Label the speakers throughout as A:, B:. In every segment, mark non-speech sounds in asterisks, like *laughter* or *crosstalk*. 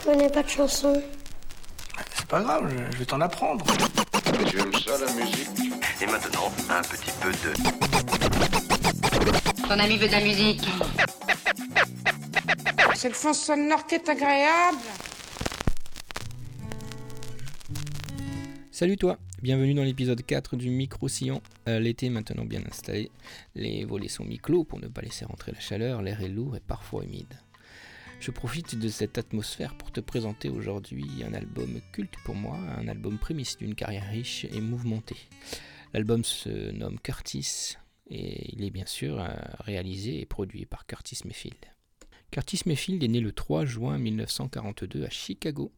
A: Je connais pas de chanson.
B: C'est pas grave, je, vais t'en apprendre.
C: Tu aimes ça la musique
D: Et maintenant, un petit peu de...
E: Ton ami veut de la musique.
F: Cette fond sonore qui est agréable.
G: Salut toi, bienvenue dans l'épisode 4 du micro-sillon. Euh, L'été est maintenant bien installé, les volets sont mi-clos pour ne pas laisser rentrer la chaleur, l'air est lourd et parfois humide. Je profite de cette atmosphère pour te présenter aujourd'hui un album culte pour moi, un album prémisse d'une carrière riche et mouvementée. L'album se nomme Curtis et il est bien sûr euh, réalisé et produit par Curtis Mayfield. Curtis Mayfield est né le 3 juin 1942 à Chicago.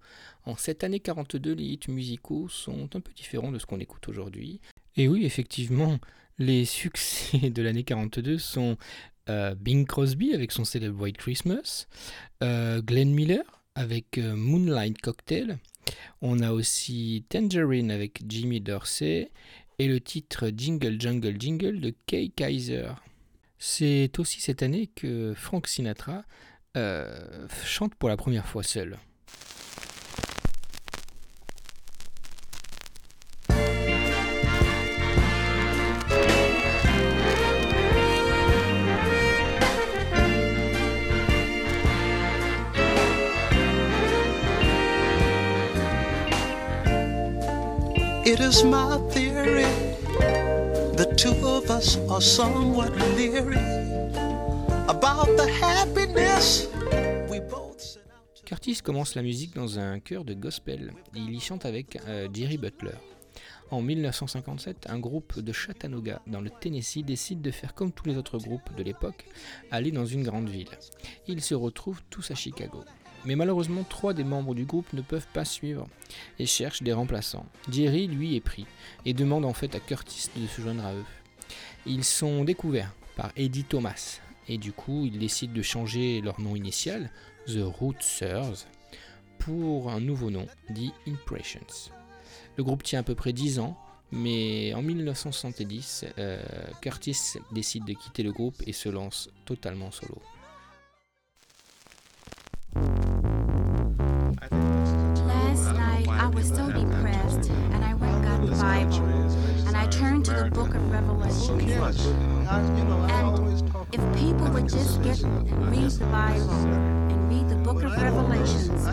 G: En cette année 42, les hits musicaux sont un peu différents de ce qu'on écoute aujourd'hui. Et oui, effectivement, les succès *laughs* de l'année 42 sont euh, Bing Crosby avec son célèbre White Christmas, euh, Glenn Miller avec euh, Moonlight Cocktail, on a aussi Tangerine avec Jimmy Dorsey et le titre Jingle Jungle Jingle de Kay Kaiser. C'est aussi cette année que Frank Sinatra chante pour la première fois seul.
H: Is.
G: Curtis commence la musique dans un chœur de gospel. Il y chante avec euh, Jerry Butler. En 1957, un groupe de Chattanooga, dans le Tennessee, décide de faire comme tous les autres groupes de l'époque, aller dans une grande ville. Ils se retrouvent tous à Chicago. Mais malheureusement, trois des membres du groupe ne peuvent pas suivre et cherchent des remplaçants. Jerry, lui, est pris et demande en fait à Curtis de se joindre à eux. Ils sont découverts par Eddie Thomas et du coup, ils décident de changer leur nom initial, The Rootsers, pour un nouveau nom, dit Impressions. Le groupe tient à peu près 10 ans, mais en 1970, euh, Curtis décide de quitter le groupe et se lance totalement solo.
I: Turned to the book of Revelation. And if people would just get and read the Bible and read the book of Revelations,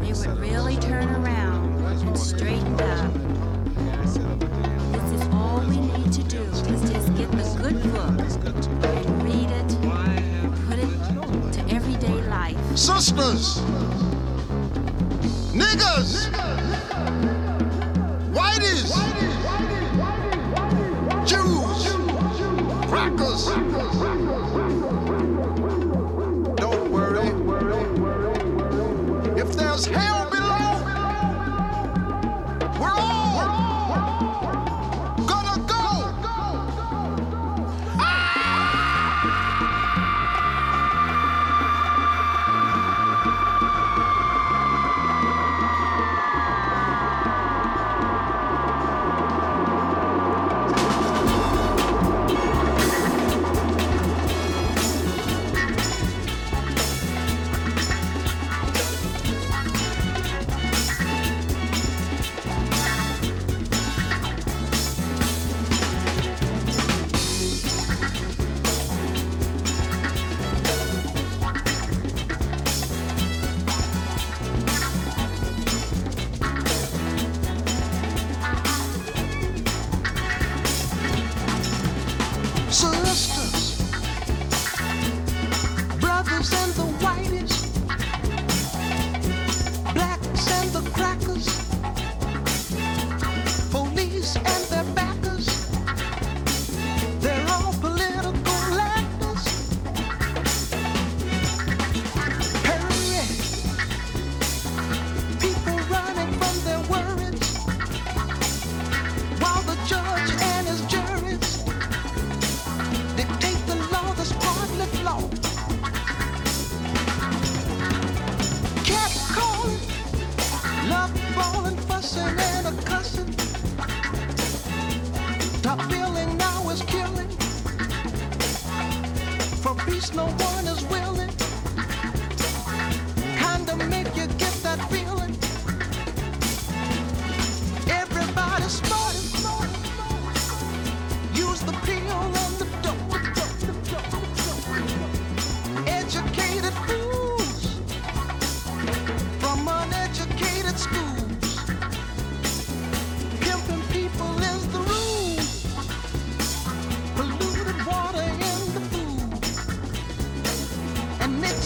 I: they would really turn around and straighten up. This is all we need to do is just get the good book and read it, put it to everyday life.
C: Sisters! Niggas! Whiteys! Jesus.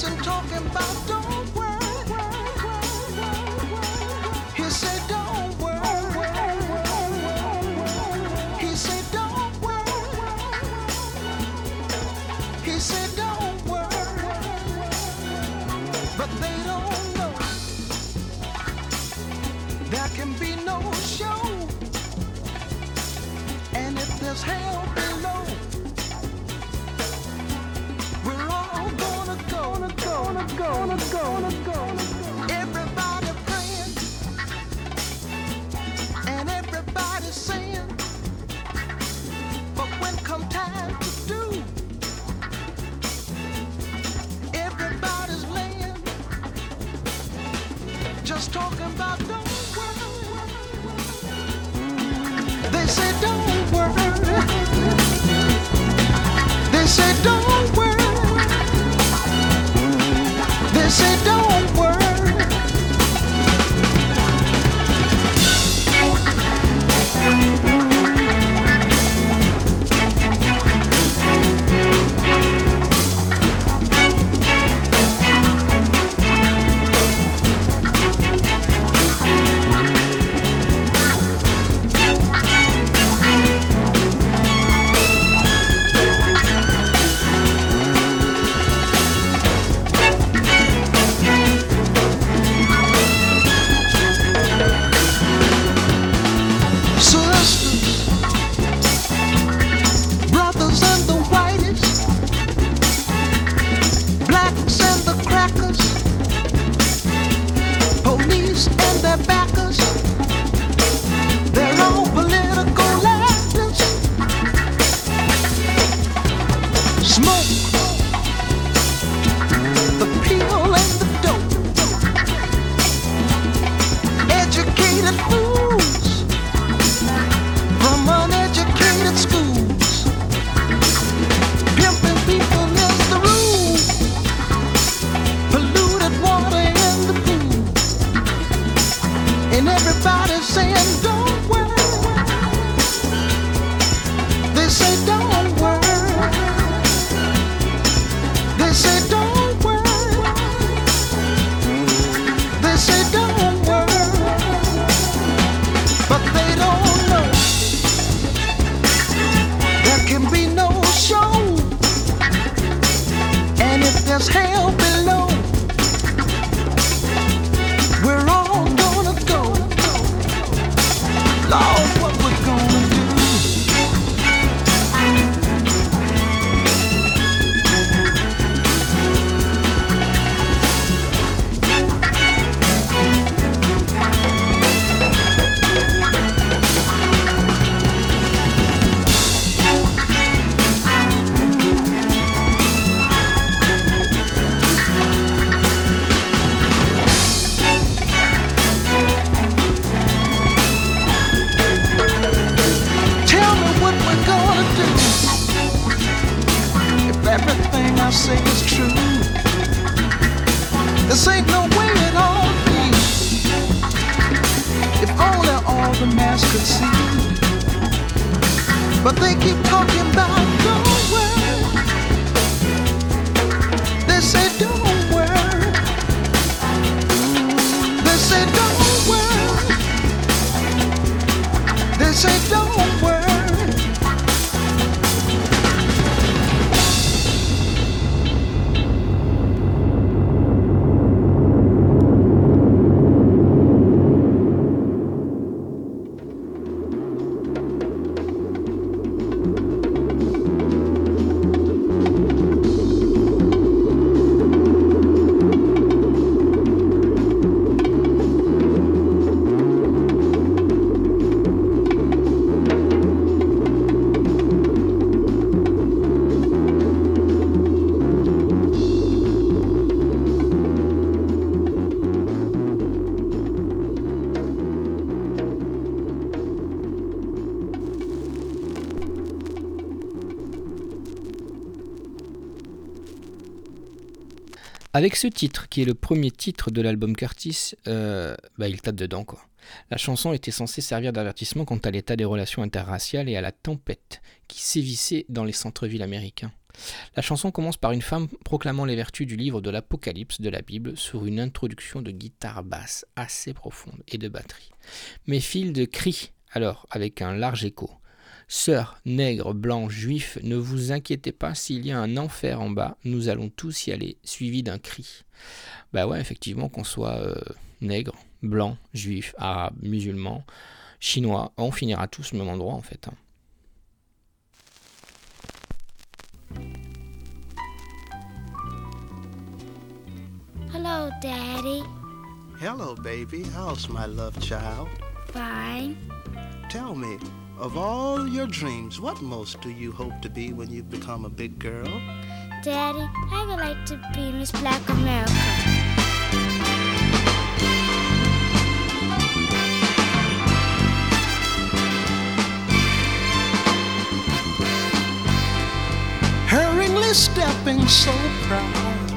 C: and
H: talking about Smoke!
G: Avec ce titre, qui est le premier titre de l'album Curtis, euh, bah, il tape dedans quoi. La chanson était censée servir d'avertissement quant à l'état des relations interraciales et à la tempête qui sévissait dans les centres-villes américains. La chanson commence par une femme proclamant les vertus du livre de l'Apocalypse de la Bible sur une introduction de guitare basse assez profonde et de batterie. Mais fils de crie alors avec un large écho. Sœurs, nègres, blancs, juifs, ne vous inquiétez pas, s'il y a un enfer en bas, nous allons tous y aller, suivi d'un cri. Bah ouais, effectivement, qu'on soit euh, nègre, blanc, juif, arabe, musulman, chinois, on finira tous au même endroit en fait. hein.
A: Hello, Daddy.
H: Hello, baby. How's my love child?
A: Fine.
H: Tell me, of all your dreams, what most do you hope to be when you become a big girl?
A: Daddy, I would like to be Miss Black America.
H: hurriedly stepping so proud.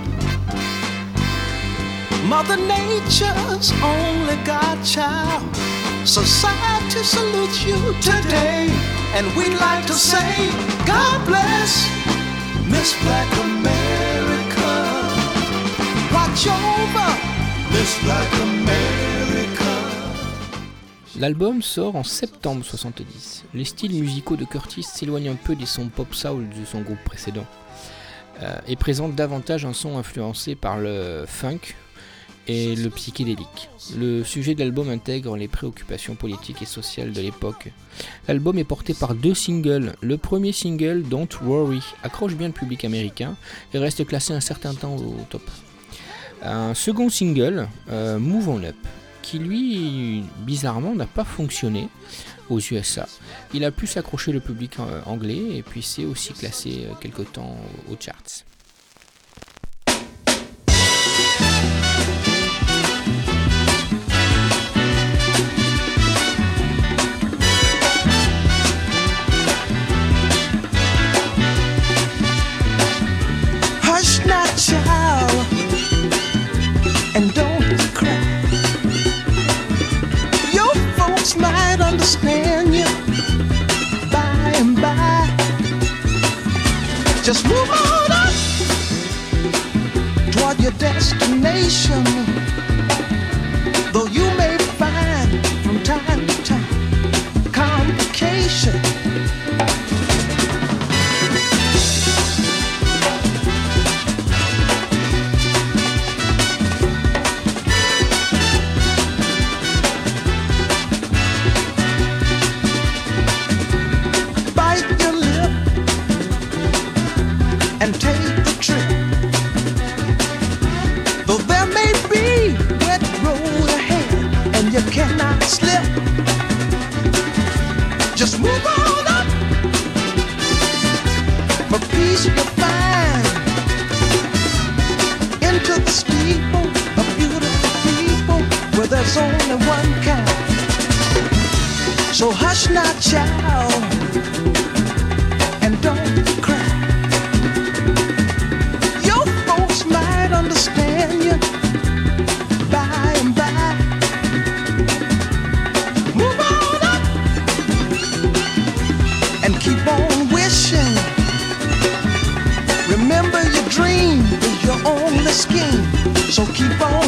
H: Mother Nature's only godchild. You today, and we'd like to say, God bless Miss Black America. Watch over Miss Black America.
G: L'album sort en septembre 70. Les styles musicaux de Curtis s'éloignent un peu des sons pop soul de son groupe précédent euh, et présente davantage un son influencé par le funk et le psychédélique. Le sujet de l'album intègre les préoccupations politiques et sociales de l'époque. L'album est porté par deux singles. Le premier single, Don't Worry, accroche bien le public américain et reste classé un certain temps au top. Un second single, euh, Move On Up, qui lui, bizarrement, n'a pas fonctionné aux USA. Il a pu s'accrocher le public euh, anglais et puis c'est aussi classé euh, quelque temps aux charts.
H: And don't cry. Your folks might understand you by and by. Just move on up toward your destination. There's only one kind. So hush now, child and don't cry. Your folks might understand you by and by. Move on up and keep on wishing. Remember, your dream is your only scheme, so keep on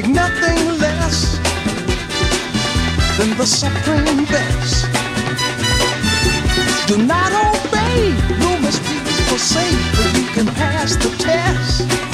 H: Take nothing less than the supreme best. Do not obey, must be forsake, but you can pass the test.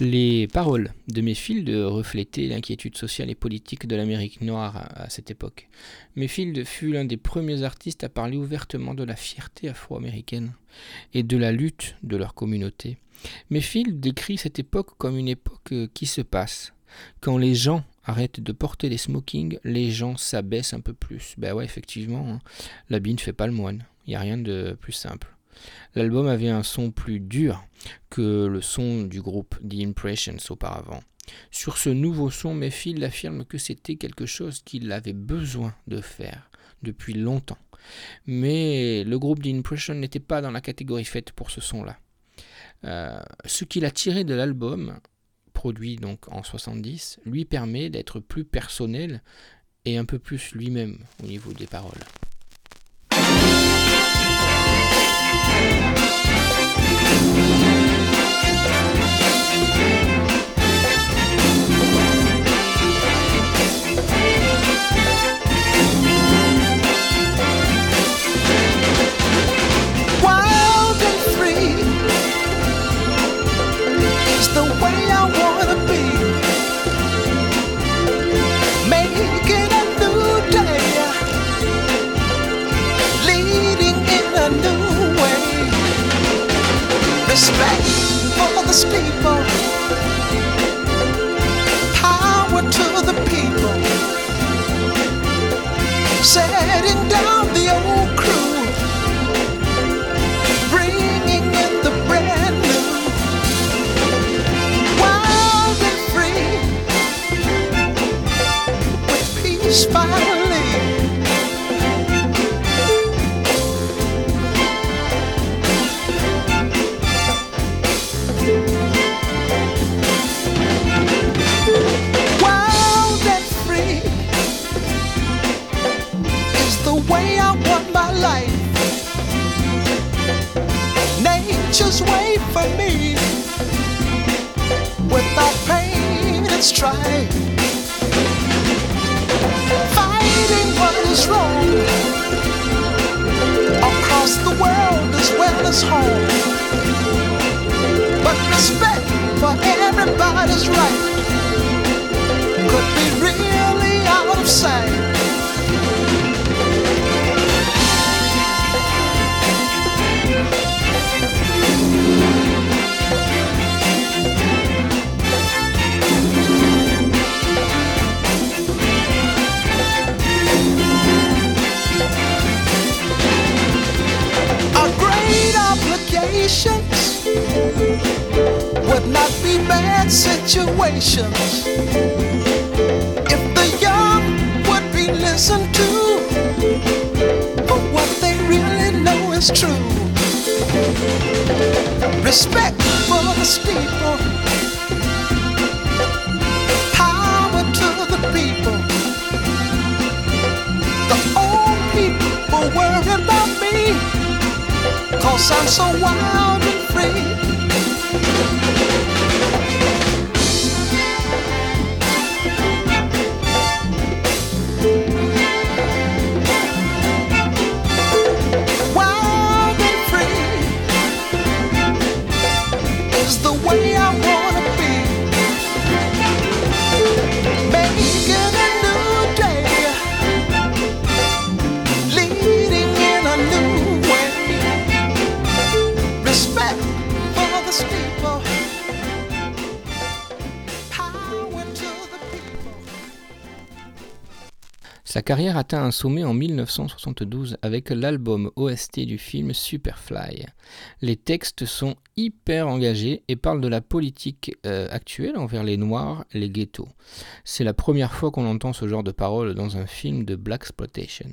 G: Les paroles de Mayfield reflétaient l'inquiétude sociale et politique de l'Amérique noire à, cette époque. Mayfield fut l'un des premiers artistes à parler ouvertement de la fierté afro-américaine et de la lutte de leur communauté. Mayfield décrit cette époque comme une époque euh, qui se passe. Quand les gens arrêtent de porter les smokings, les gens s'abaissent un peu plus. Ben ouais, effectivement, hein, l'habit ne fait pas le moine. Il n'y a rien de plus simple. L'album avait un son plus dur que le son du groupe The Impressions auparavant. Sur ce nouveau son, Mayfield affirme que c'était quelque chose qu'il avait besoin de faire depuis longtemps. Mais le groupe The Impression n'était pas dans la catégorie faite pour ce son-là. Euh, ce qu'il a tiré de l'album, produit donc en 70, lui permet d'être plus personnel et un peu plus lui-même au niveau des paroles.
H: Life nature's way for me without pain and strife. Fighting what is wrong across the world as well as home. But respect for everybody's right could be really out of sight. Obligations would not be bad situations if the young would be listened to for what they really know is true. Respect for the steeple, I'm so wild and free.
G: Carrière atteint un sommet en 1972 avec l'album OST du film Superfly. Les textes sont hyper engagés et parlent de la politique euh, actuelle envers les Noirs, les ghettos. C'est la première fois qu'on entend ce genre de paroles dans un film de Black Exploitation.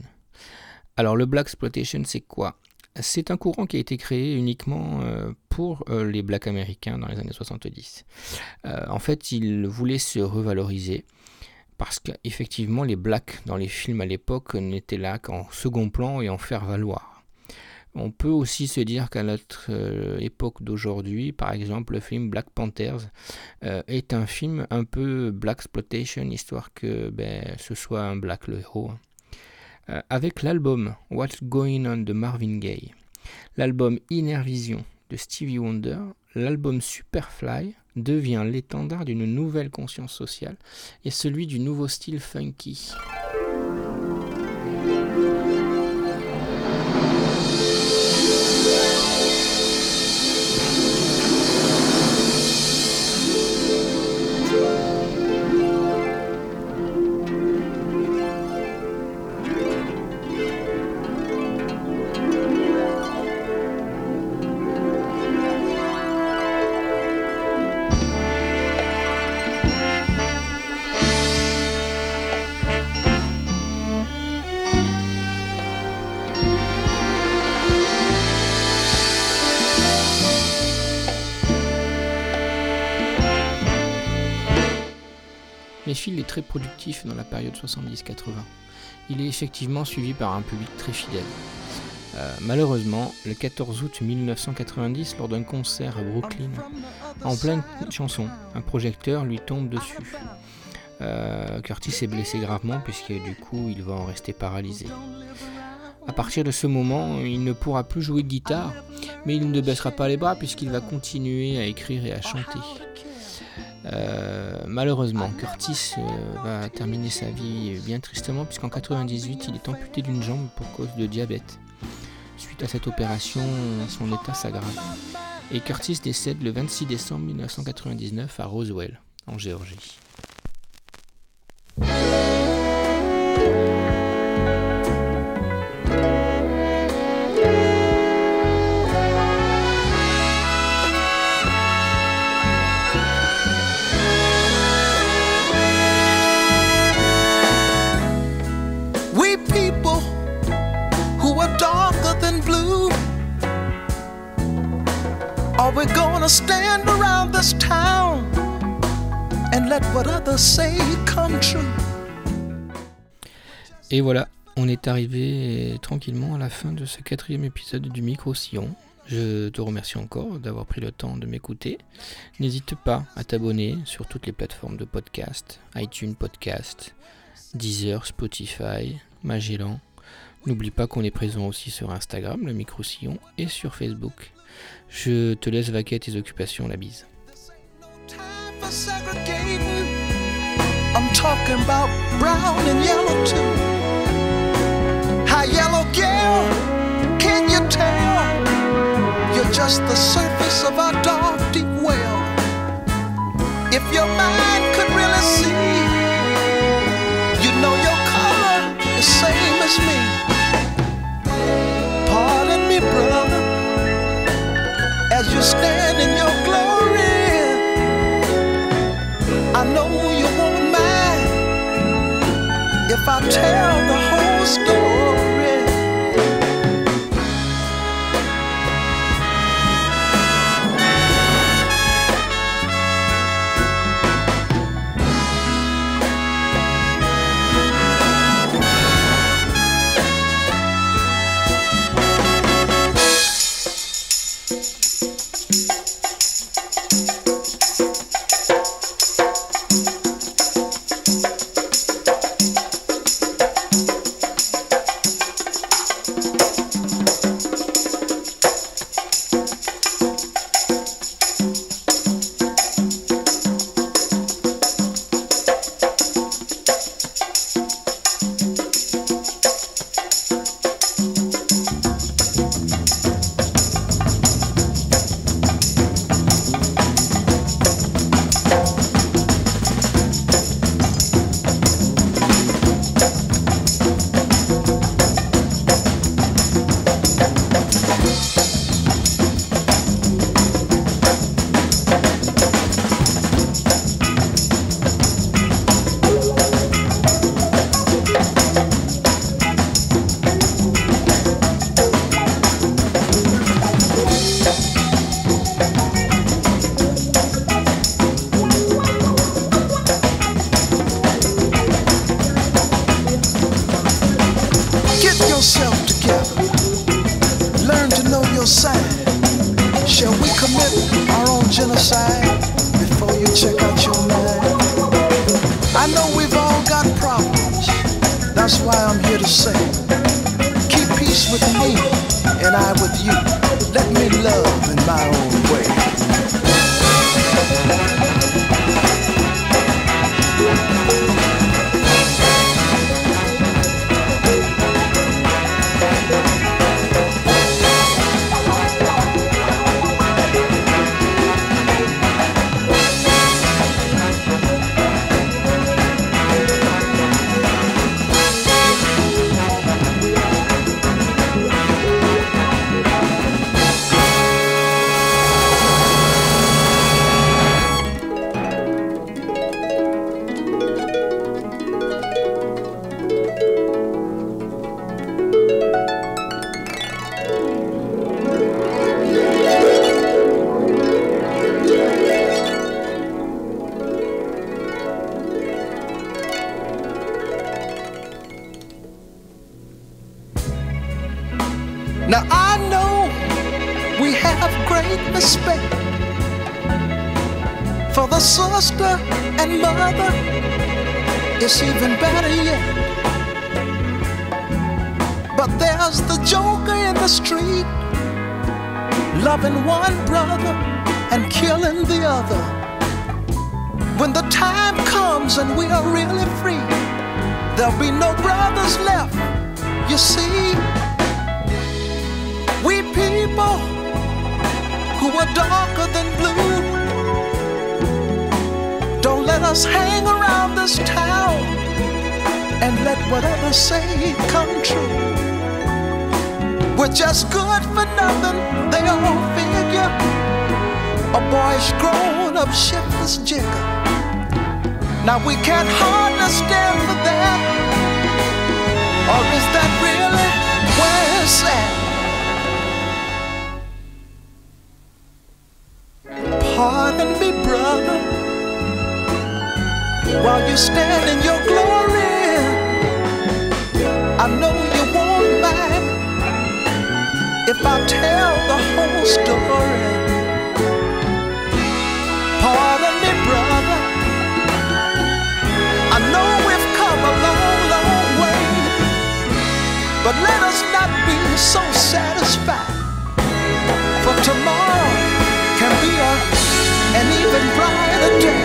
G: Alors le Black Exploitation, c'est quoi? C'est un courant qui a été créé uniquement euh, pour euh, les Blacks américains dans les années 70. Euh, en fait, ils voulaient se revaloriser parce qu'effectivement les blacks dans les films à l'époque n'étaient là qu'en second plan et en faire valoir. On peut aussi se dire qu'à notre euh, époque d'aujourd'hui, par exemple, le film Black Panthers euh, est un film un peu black exploitation, histoire que ben, ce soit un black le héros. Euh, avec l'album What's Going On de Marvin Gaye, l'album Inner Vision de Stevie Wonder, l'album Superfly devient l'étendard d'une nouvelle conscience sociale et celui du nouveau style funky. Très productif dans la période 70-80. Il est effectivement suivi par un public très fidèle. Euh, malheureusement, le 14 août 1990, lors d'un concert à Brooklyn, en pleine chanson, un projecteur lui tombe dessus. Euh, Curtis est blessé gravement puisque du coup il va en rester paralysé. À partir de ce moment, il ne pourra plus jouer de guitare, mais il ne baissera pas les bras puisqu'il va continuer à écrire et à chanter. Euh, malheureusement, Curtis euh, va terminer sa vie bien tristement puisqu'en 98 il est amputé d'une jambe pour cause de diabète. Suite à cette opération, son état s'aggrave. Et Curtis décède le 26 décembre 1999 à Roswell, en Géorgie. Et voilà, on est arrivé tranquillement à la fin de ce quatrième épisode du Micro-Sillon. Je te remercie encore d'avoir pris le temps de m'écouter. N'hésite pas à t'abonner sur toutes les plateformes de podcast, iTunes Podcast, Deezer, Spotify, Magellan. N'oublie pas qu'on est présent aussi sur Instagram, le Micro-Sillon, et sur Facebook. Je te laisse vaquer à tes occupations, la bise.
H: The surface of our dark, deep well. If your mind could really see, you know your color is same as me. Pardon me, brother, as you stand in your glory. I know you won't mind if I tell the whole story. Música just good for nothing. They all figure a boy's grown up shiftless jigger. Now we can't hardly stand for that. Or is that really where it's at? Pardon me, brother, while you stand in your glory. I know if I tell the whole story. Pardon me, brother. I know we've come a long, long way, but let us not be so satisfied. For tomorrow can be a, an even brighter day.